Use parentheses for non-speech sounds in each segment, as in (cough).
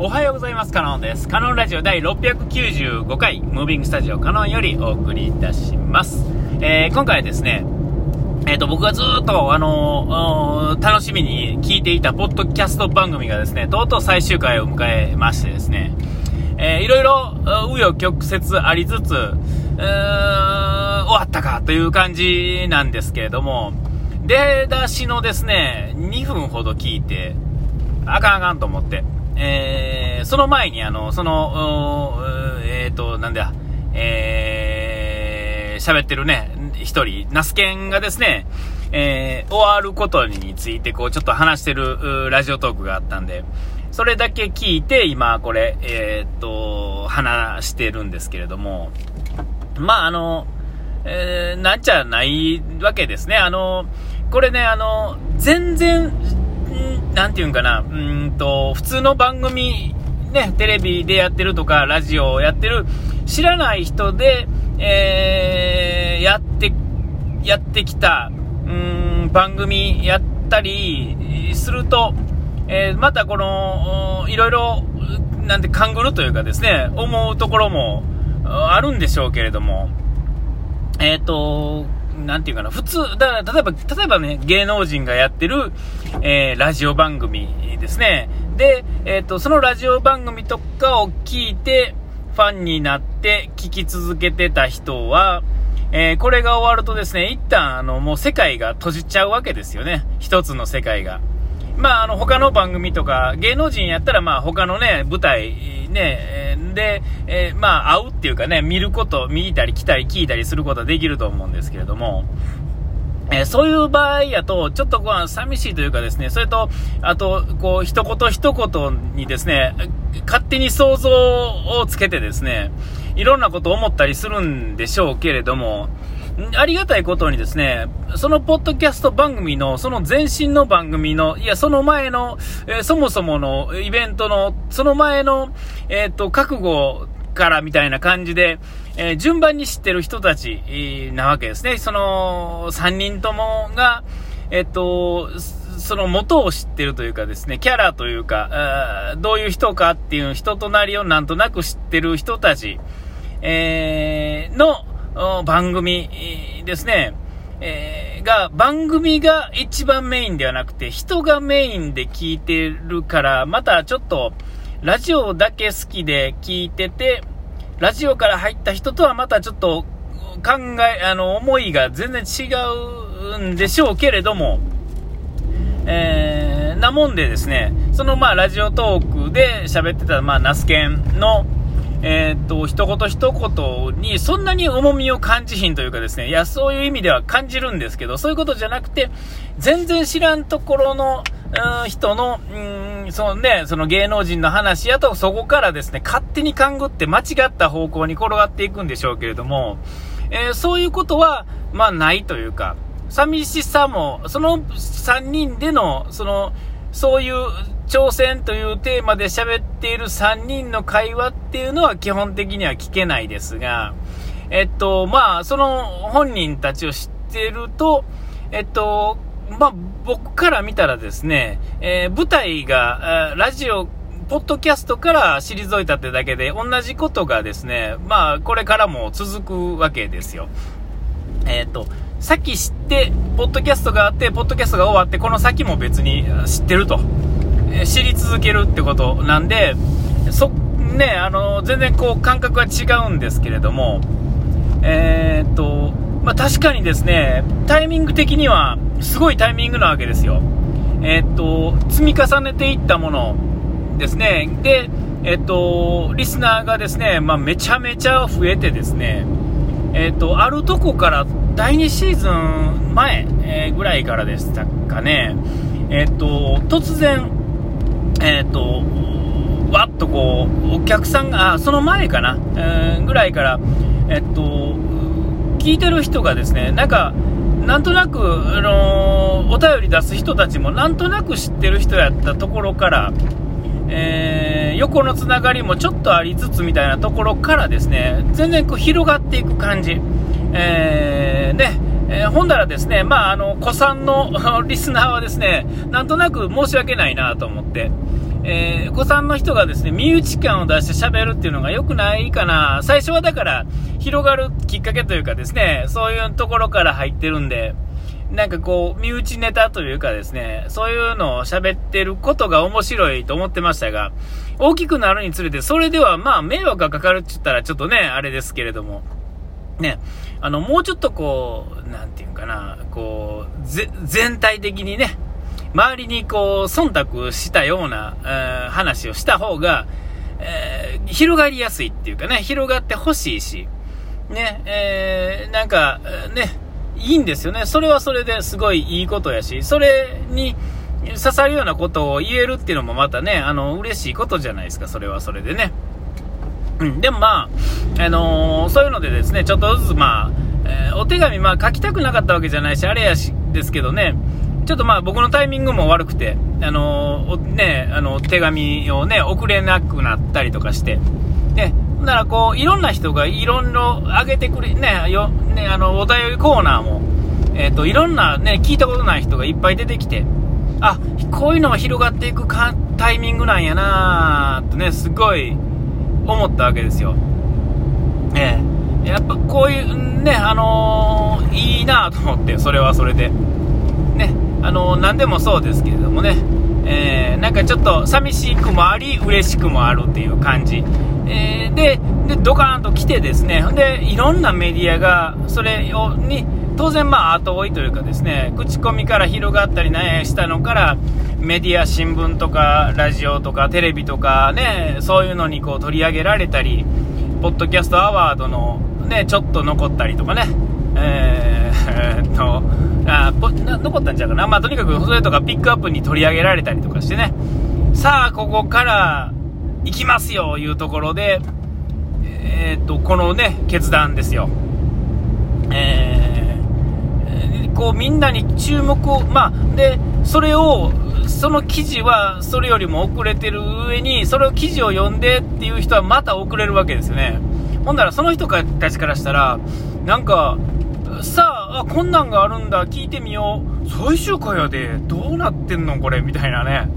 おはようございます。カノンです。カノンラジオ第695回、ムービングスタジオカノンよりお送りいたします。えー、今回はですね、えっ、ー、と、僕がずっと、あのー、楽しみに聞いていたポッドキャスト番組がですね、とうとう最終回を迎えましてですね、えー、いろいろ、紆余曲折ありつつ、終わったかという感じなんですけれども、出だしのですね、2分ほど聞いて、あかんあかんと思って、えー、その前に、あの、その、えっ、ー、と、なんだ、えー、喋ってるね、一人、ナスケンがですね、えー、終わることについて、こう、ちょっと話してるラジオトークがあったんで、それだけ聞いて、今、これ、えー、っと、話してるんですけれども、まあ、あの、えー、なんちゃないわけですね。あの、これね、あの、全然、なんていうんかな、うんと、普通の番組、ね、テレビでやってるとか、ラジオをやってる、知らない人で、えー、やって、やってきた、うん、番組やったりすると、えー、またこの、いろいろ、なんて勘ぐるというかですね、思うところもあるんでしょうけれども、えっ、ー、と、なんていうかな、普通、だ例えば、例えばね、芸能人がやってる、えー、ラジオ番組ですね。で、えっ、ー、と、そのラジオ番組とかを聞いて、ファンになって聞き続けてた人は、えー、これが終わるとですね、一旦、あの、もう世界が閉じちゃうわけですよね。一つの世界が。まあ、あの、他の番組とか、芸能人やったら、まあ、他のね、舞台、ね、で、えー、まあ、会うっていうかね、見ること、見たり来たり聞いたりすることはできると思うんですけれども、えー、そういう場合やと、ちょっとこう、寂しいというかですね、それと、あと、こう、一言一言にですね、勝手に想像をつけてですね、いろんなことを思ったりするんでしょうけれども、ありがたいことにですね、そのポッドキャスト番組の、その前身の番組の、いや、その前の、えー、そもそものイベントの、その前の、えっ、と、覚悟からみたいな感じで、えー、順番に知ってる人たち、なわけですね。その、3人ともが、えっと、その元を知ってるというかですね、キャラというか、どういう人かっていう人となりをなんとなく知ってる人たち、えー、の、番組ですね、えー、が、番組が一番メインではなくて、人がメインで聞いてるから、またちょっと、ラジオだけ好きで聞いてて、ラジオから入った人とはまたちょっと考え、あの、思いが全然違うんでしょうけれども、えー、なもんでですね、そのまあラジオトークで喋ってた、まあ、ナスケンの、えー、っと、一言一言にそんなに重みを感じひんというかですね、いや、そういう意味では感じるんですけど、そういうことじゃなくて、全然知らんところの、うん人の、うん、そのね、その芸能人の話やと、そこからですね、勝手に勘ぐって間違った方向に転がっていくんでしょうけれども、えー、そういうことは、まあ、ないというか、寂しさも、その3人での、その、そういう挑戦というテーマで喋っている3人の会話っていうのは基本的には聞けないですが、えっと、まあ、その本人たちを知ってると、えっと、まあ、僕から見たらですね、えー、舞台が、ラジオ、ポッドキャストから退いたってだけで、同じことがですね、まあ、これからも続くわけですよ。えっ、と、さっき知って、ポッドキャストがあって、ポッドキャストが終わって、この先も別に知ってると。知り続けるってことなんで、そ、ね、あの、全然こう感覚は違うんですけれども、えー、っと、まあ、確かにですね、タイミング的にはすごいタイミングなわけですよ。えー、っと、積み重ねていったものですね。で、えっと、リスナーがですね、まあ、めちゃめちゃ増えてですね、えっと、あるとこから第2シーズン前、え、ぐらいからでしたかね、えっと、突然、えっ、ー、と、わっとこう、お客さんが、あ、その前かな、えー、ぐらいから、えっと、聞いてる人がですね、なんか、なんとなく、あの、お便り出す人たちもなんとなく知ってる人やったところから、えー、横のつながりもちょっとありつつみたいなところからですね、全然こう広がっていく感じ。えー、ね、ー、ほんだらですね、まあ、あの、古参の (laughs) リスナーはですね、なんとなく申し訳ないなと思って、えー、子さんの人がですね、身内感を出して喋るっていうのが良くないかな。最初はだから、広がるきっかけというかですね、そういうところから入ってるんで、なんかこう、身内ネタというかですね、そういうのを喋ってることが面白いと思ってましたが、大きくなるにつれて、それではまあ迷惑がかかるって言ったらちょっとね、あれですけれども、ね、あの、もうちょっとこう、なんていうかな、こう、全体的にね、周りにこう、忖度したような、えー、話をした方が、えー、広がりやすいっていうかね、広がってほしいし、ね、えー、なんか、ね、いいんですよね。それはそれですごいいいことやし、それに刺さるようなことを言えるっていうのもまたね、あの、嬉しいことじゃないですか、それはそれでね。うん、でもまあ、あのー、そういうのでですね、ちょっとずつまあ、えー、お手紙、まあ書きたくなかったわけじゃないし、あれやし、ですけどね、ちょっとまあ僕のタイミングも悪くて、あのー、ね、あの、手紙をね、送れなくなったりとかして、ね、だからこう、いろんな人がいろいろあげてくれ、ね、よ、ね、あの、お便りコーナーも、えっ、と、いろんなね、聞いたことない人がいっぱい出てきて、あ、こういうのが広がっていくかタイミングなんやなーとね、すごい思ったわけですよ。ええやっぱこういうね、あのー、いいなと思って、それはそれで。ね、あのー、何でもそうですけれどもね、えー、なんかちょっと寂しくもあり、嬉しくもあるっていう感じ。えー、でで、ドカーンと来てですね、で、いろんなメディアが、それを、に、当然まあ後追いというかですね、口コミから広がったりね、したのから、メディア、新聞とか、ラジオとか、テレビとかね、そういうのにこう取り上げられたり、ポッドキャストアワードのね、ちょっと残ったりとかね、えー、(laughs) っと、あ残ったんちゃうかな。まあとにかくそれとかピックアップに取り上げられたりとかしてね、さあここから行きますよいうところで、えー、っと、このね、決断ですよ。えー、こうみんなに注目を、まあ、で、それを、その記事はそれよりも遅れてる上に、それを記事を読んでっていう人はまた遅れるわけですよね。ほんならその人たちからしたら、なんか、さあ、こんなんがあるんだ、聞いてみよう。最終回やで、どうなってんのこれ、みたいなね。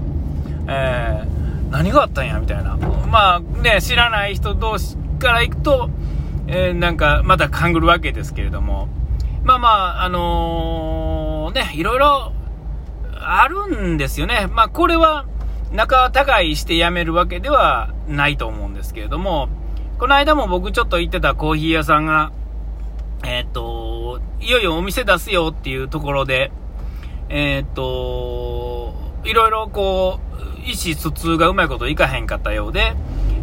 えー何があったんや？みたいな。まあね、知らない人同士から行くと、えー、なんかまた勘ぐるわけですけれども、まあまあ、あのー、ね、いろいろあるんですよね。まあこれは仲高いして辞めるわけではないと思うんですけれども、この間も僕ちょっと行ってたコーヒー屋さんが、えー、っと、いよいよお店出すよっていうところで、えー、っと、いろいろこう、意思疎通がうまいこといかへんかったようで、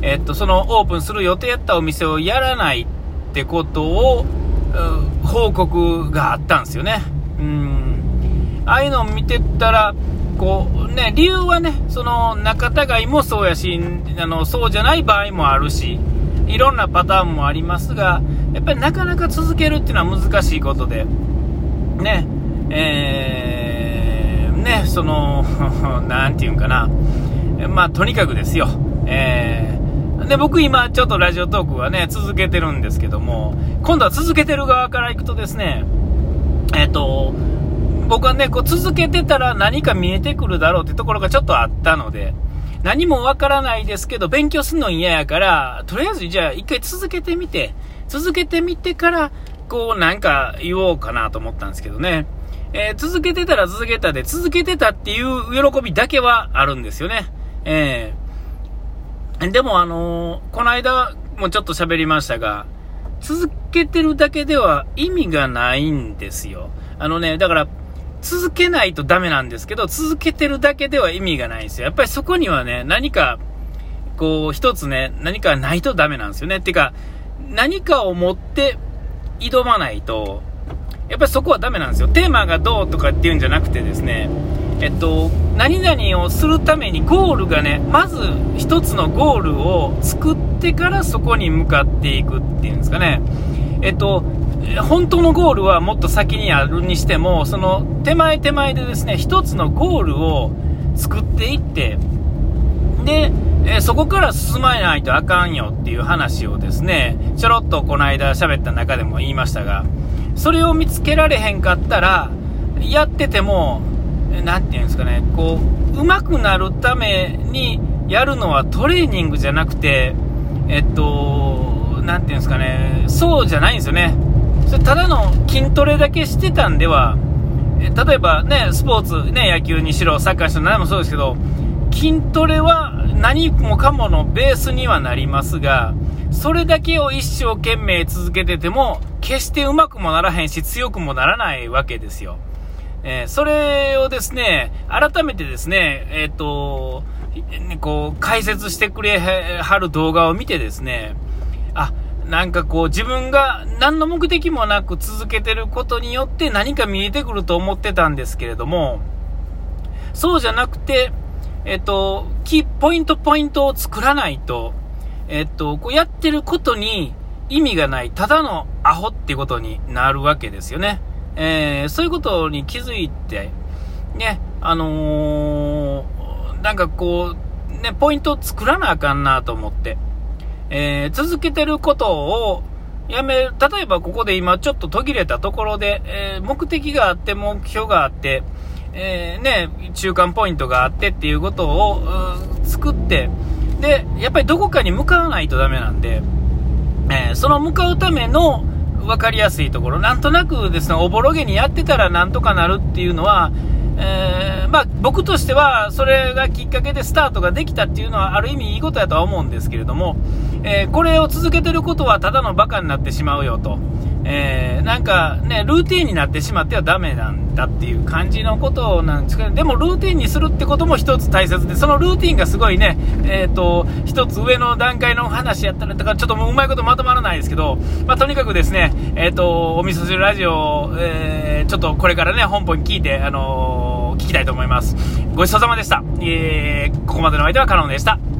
えっと、そのオープンする予定やったお店をやらないってことを、報告があったんですよね。うん。ああいうのを見てたら、こうね、理由はね、その仲違いもそうやし、あの、そうじゃない場合もあるし、いろんなパターンもありますが、やっぱりなかなか続けるっていうのは難しいことで、ね、えー、ね、その、(laughs) なんていうんかな、まあ、とにかくですよ。えー、で、僕今、ちょっとラジオトークはね、続けてるんですけども、今度は続けてる側から行くとですね、僕はね、こう続けてたら何か見えてくるだろうってところがちょっとあったので、何もわからないですけど、勉強するの嫌やから、とりあえずじゃあ一回続けてみて、続けてみてから、こうなんか言おうかなと思ったんですけどね。えー、続けてたら続けたで、続けてたっていう喜びだけはあるんですよね。えー、でもあのー、この間もちょっと喋りましたが、続けてるだけでは意味がないんですよ。あのね、だから、続けないとダメなんですけど、続けてるだけでは意味がないんですよ。やっぱりそこにはね、何か、こう、一つね、何かないとダメなんですよね。っていうか、何かを持って挑まないと、やっぱりそこはダメなんですよ。テーマがどうとかっていうんじゃなくてですね、えっと、何々をするためにゴールがね、まず一つのゴールを作ってからそこに向かっていくっていうんですかね。えっと、本当のゴールはもっと先にあるにしても、その手前手前でですね、一つのゴールを作っていって、で、えそこから進まないとあかんよっていう話をですね、ちょろっとこの間喋った中でも言いましたが、それを見つけられへんかったら、やってても、何て言うんですかね、こう、上手くなるためにやるのはトレーニングじゃなくて、えっと、なんていうんですかね、そうじゃないんですよね。それただの筋トレだけしてたんでは、例えばね、スポーツ、ね、野球にしろ、サッカーにしろ、何もそうですけど、筋トレは何もかものベースにはなりますが、それだけを一生懸命続けてても、決してうまくもならへんし、強くもならないわけですよ。えー、それをですね、改めてですね、えっ、と、こう、解説してくれはる動画を見てですね、あ、なんかこう自分が何の目的もなく続けてることによって何か見えてくると思ってたんですけれども、そうじゃなくて、えっと、キポイントポイントを作らないと、えっと、こうやってることに意味がない、ただのアホってことになるわけですよね。えー、そういうことに気づいて、ね、あのー、なんかこう、ね、ポイントを作らなあかんなと思って、えー、続けてることをやめる、例えばここで今ちょっと途切れたところで、え目的があって、目標があって、えー、ね、中間ポイントがあってっていうことを作って、で、やっぱりどこかに向かわないとダメなんで、えー、その向かうための分かりやすいところ、なんとなくですね、おぼろげにやってたらなんとかなるっていうのは、えー、まあ、僕としては、それがきっかけでスタートができたっていうのは、ある意味いいことやとは思うんですけれども、えー、これを続けてることはただのバカになってしまうよと。えー、なんかね、ルーティンになってしまってはダメなんだっていう感じのことなんですけど、でもルーティンにするってことも一つ大切で、そのルーティンがすごいね、え、ー、と、一つ上の段階の話やったら、だからちょっともううまいことまとまらないですけど、まあ、とにかくですね、え、ー、と、お味噌汁ラジオ、え、ちょっとこれからね、本邦に聞いて、あの聞きたいと思います。ごちそうさまでした。えー、ここまでの相手はカノンでした。